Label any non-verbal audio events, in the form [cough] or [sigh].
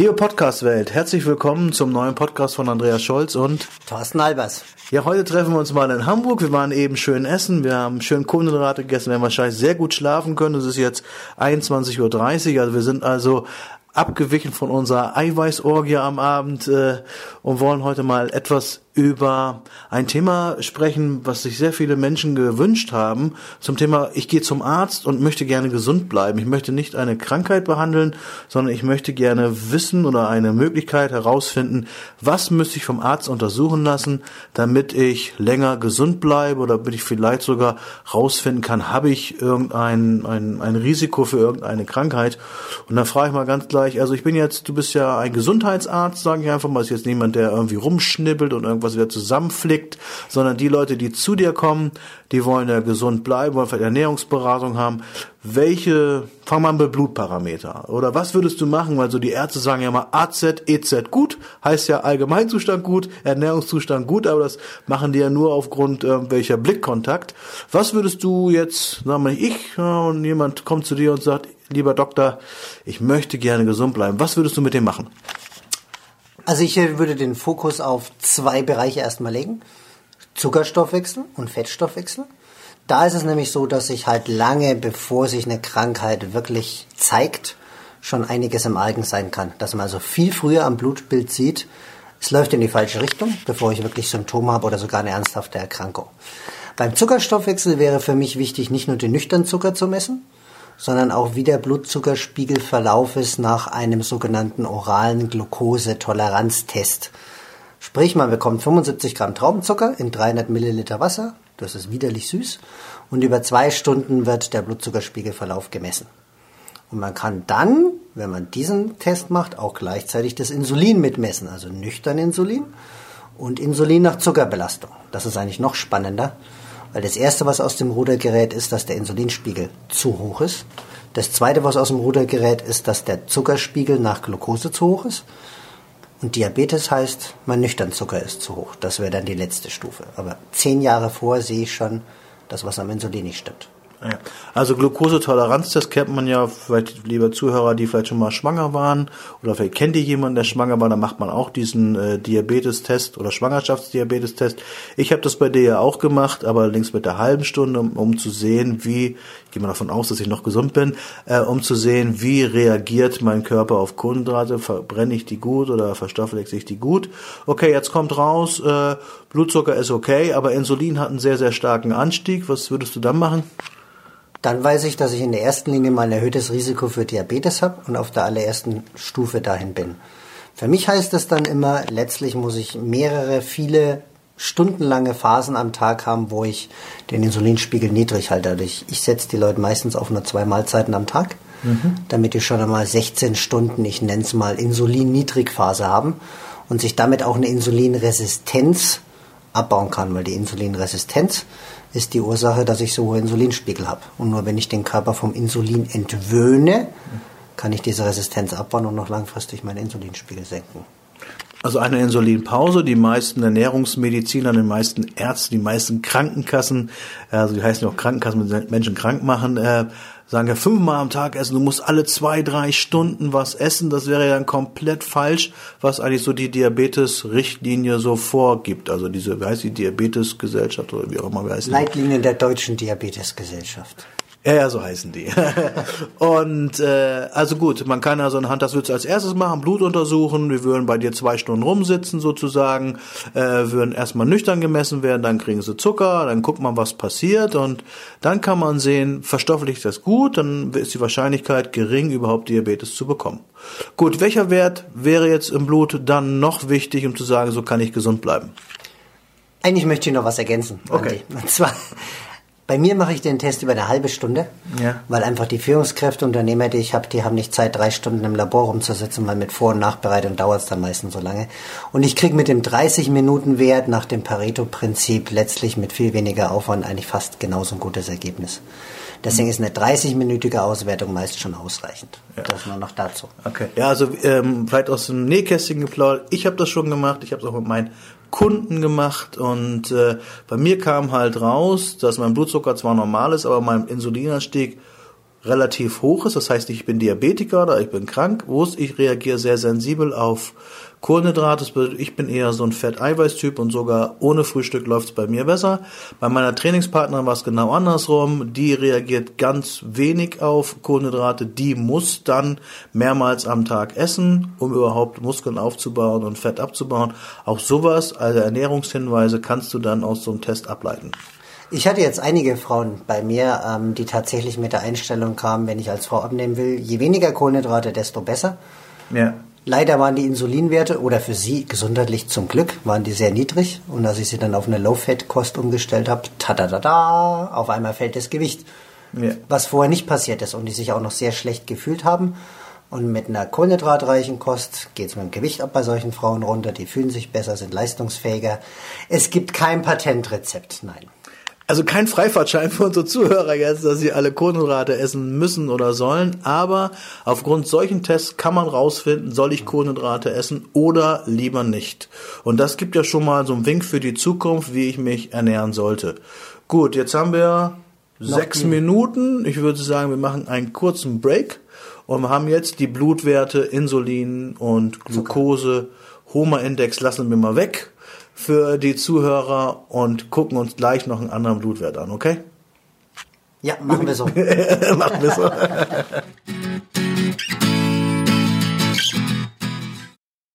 Liebe Podcast-Welt, herzlich willkommen zum neuen Podcast von Andreas Scholz und Thorsten Albers. Ja, heute treffen wir uns mal in Hamburg. Wir waren eben schön essen, wir haben schön Kohlenhydrate gegessen, wir haben wahrscheinlich sehr gut schlafen können. Es ist jetzt 21.30 Uhr, also wir sind also abgewichen von unserer Eiweißorgie am Abend äh, und wollen heute mal etwas über ein Thema sprechen, was sich sehr viele Menschen gewünscht haben. Zum Thema, ich gehe zum Arzt und möchte gerne gesund bleiben. Ich möchte nicht eine Krankheit behandeln, sondern ich möchte gerne wissen oder eine Möglichkeit herausfinden, was müsste ich vom Arzt untersuchen lassen, damit ich länger gesund bleibe oder damit ich vielleicht sogar herausfinden kann, habe ich irgendein ein, ein Risiko für irgendeine Krankheit. Und dann frage ich mal ganz gleich, also ich bin jetzt, du bist ja ein Gesundheitsarzt, sage ich einfach mal, ist jetzt niemand, der irgendwie rumschnibbelt und irgendwas was wieder zusammenflickt, sondern die Leute, die zu dir kommen, die wollen ja gesund bleiben, wollen vielleicht Ernährungsberatung haben. Welche, fang mal mit Blutparameter. Oder was würdest du machen? Weil so die Ärzte sagen ja mal AZ, EZ gut, heißt ja Allgemeinzustand gut, Ernährungszustand gut, aber das machen die ja nur aufgrund äh, welcher Blickkontakt. Was würdest du jetzt, sagen wir ich, und jemand kommt zu dir und sagt, lieber Doktor, ich möchte gerne gesund bleiben. Was würdest du mit dem machen? Also ich würde den Fokus auf zwei Bereiche erstmal legen. Zuckerstoffwechsel und Fettstoffwechsel. Da ist es nämlich so, dass sich halt lange bevor sich eine Krankheit wirklich zeigt, schon einiges im Argen sein kann. Dass man also viel früher am Blutbild sieht, es läuft in die falsche Richtung, bevor ich wirklich Symptome habe oder sogar eine ernsthafte Erkrankung. Beim Zuckerstoffwechsel wäre für mich wichtig, nicht nur den nüchternen Zucker zu messen, sondern auch wie der Blutzuckerspiegelverlauf ist nach einem sogenannten oralen Glukosetoleranztest. Sprich, man bekommt 75 Gramm Traubenzucker in 300 Milliliter Wasser, das ist widerlich süß, und über zwei Stunden wird der Blutzuckerspiegelverlauf gemessen. Und man kann dann, wenn man diesen Test macht, auch gleichzeitig das Insulin mitmessen, also nüchtern Insulin und Insulin nach Zuckerbelastung. Das ist eigentlich noch spannender, weil das erste, was aus dem Ruder gerät, ist, dass der Insulinspiegel zu hoch ist. Das zweite, was aus dem Ruder gerät, ist, dass der Zuckerspiegel nach Glucose zu hoch ist. Und Diabetes heißt, mein Nüchternzucker ist zu hoch. Das wäre dann die letzte Stufe. Aber zehn Jahre vor sehe ich schon, dass was am Insulin nicht stimmt. Also Glukosetoleranz, das kennt man ja, vielleicht lieber Zuhörer, die vielleicht schon mal schwanger waren oder vielleicht kennt ihr jemanden, der schwanger war, dann macht man auch diesen äh, Diabetestest oder Schwangerschaftsdiabetestest. Ich habe das bei dir ja auch gemacht, aber allerdings mit der halben Stunde, um, um zu sehen, wie, ich gehe mal davon aus, dass ich noch gesund bin, äh, um zu sehen, wie reagiert mein Körper auf Kohlenhydrate, verbrenne ich die gut oder verstoffwechsel ich die gut. Okay, jetzt kommt raus, äh, Blutzucker ist okay, aber Insulin hat einen sehr, sehr starken Anstieg. Was würdest du dann machen? Dann weiß ich, dass ich in der ersten Linie mal ein erhöhtes Risiko für Diabetes habe und auf der allerersten Stufe dahin bin. Für mich heißt das dann immer, letztlich muss ich mehrere, viele stundenlange Phasen am Tag haben, wo ich den Insulinspiegel niedrig halte. Also ich, ich setze die Leute meistens auf nur zwei Mahlzeiten am Tag, mhm. damit die schon einmal 16 Stunden, ich nenne es mal Insulin-Niedrigphase haben und sich damit auch eine Insulinresistenz abbauen kann, weil die Insulinresistenz ist die Ursache, dass ich so hohe Insulinspiegel habe. Und nur wenn ich den Körper vom Insulin entwöhne, kann ich diese Resistenz abbauen und noch langfristig meinen Insulinspiegel senken. Also eine Insulinpause, die meisten Ernährungsmediziner, die meisten Ärzte, die meisten Krankenkassen, also die heißen ja auch Krankenkassen, mit Menschen krank machen, äh, sagen ja fünfmal am Tag essen, du musst alle zwei, drei Stunden was essen, das wäre ja dann komplett falsch, was eigentlich so die Diabetes-Richtlinie so vorgibt. Also diese, wie heißt die Diabetes-Gesellschaft oder wie auch immer, wie heißt die? Leitlinien der Deutschen Diabetes-Gesellschaft. Ja, ja, so heißen die. [laughs] und äh, also gut, man kann also anhand, das würdest du als erstes machen, Blut untersuchen, wir würden bei dir zwei Stunden rumsitzen sozusagen, äh, würden erstmal nüchtern gemessen werden, dann kriegen sie Zucker, dann guckt man, was passiert und dann kann man sehen, verstofflicht das gut, dann ist die Wahrscheinlichkeit gering, überhaupt Diabetes zu bekommen. Gut, welcher Wert wäre jetzt im Blut dann noch wichtig, um zu sagen, so kann ich gesund bleiben? Eigentlich möchte ich noch was ergänzen. Okay. Und zwar bei mir mache ich den Test über eine halbe Stunde, ja. weil einfach die Führungskräfte, Unternehmer, die ich habe, die haben nicht Zeit, drei Stunden im Labor rumzusitzen, weil mit Vor- und Nachbereitung dauert es dann meistens so lange. Und ich kriege mit dem 30-Minuten-Wert nach dem Pareto-Prinzip letztlich mit viel weniger Aufwand eigentlich fast genauso ein gutes Ergebnis. Deswegen ist eine 30-minütige Auswertung meist schon ausreichend. Ja. Das nur noch dazu. Okay. Ja, also ähm, vielleicht aus dem Nähkästchen geplaudert. Ich habe das schon gemacht. Ich habe es auch mit meinen Kunden gemacht und äh, bei mir kam halt raus, dass mein Blutzucker zwar normal ist, aber mein Insulinanstieg relativ hoch ist, das heißt, ich bin Diabetiker oder ich bin krank, ich reagiere sehr sensibel auf Kohlenhydrate. Ich bin eher so ein Fett-Eiweiß-Typ und sogar ohne Frühstück läuft es bei mir besser. Bei meiner Trainingspartnerin war es genau andersrum. Die reagiert ganz wenig auf Kohlenhydrate. Die muss dann mehrmals am Tag essen, um überhaupt Muskeln aufzubauen und Fett abzubauen. Auch sowas, also Ernährungshinweise, kannst du dann aus so einem Test ableiten. Ich hatte jetzt einige Frauen bei mir, ähm, die tatsächlich mit der Einstellung kamen, wenn ich als Frau abnehmen will, je weniger Kohlenhydrate, desto besser. Ja. Leider waren die Insulinwerte oder für sie gesundheitlich zum Glück waren die sehr niedrig und als ich sie dann auf eine Low-Fat-Kost umgestellt habe, ta-da-da-da, auf einmal fällt das Gewicht. Ja. Was vorher nicht passiert ist und die sich auch noch sehr schlecht gefühlt haben. Und mit einer kohlenhydratreichen Kost geht es mit dem Gewicht ab bei solchen Frauen runter. Die fühlen sich besser, sind leistungsfähiger. Es gibt kein Patentrezept, nein also kein Freifahrtschein für unsere Zuhörer jetzt, dass sie alle Kohlenhydrate essen müssen oder sollen, aber aufgrund solchen Tests kann man rausfinden, soll ich Kohlenhydrate essen oder lieber nicht. Und das gibt ja schon mal so einen Wink für die Zukunft, wie ich mich ernähren sollte. Gut, jetzt haben wir Noch sechs Minuten. Ich würde sagen, wir machen einen kurzen Break und wir haben jetzt die Blutwerte, Insulin und Glucose, Homa-Index lassen wir mal weg für die Zuhörer und gucken uns gleich noch einen anderen Blutwert an, okay? Ja, machen wir so. [laughs] machen wir so. [laughs]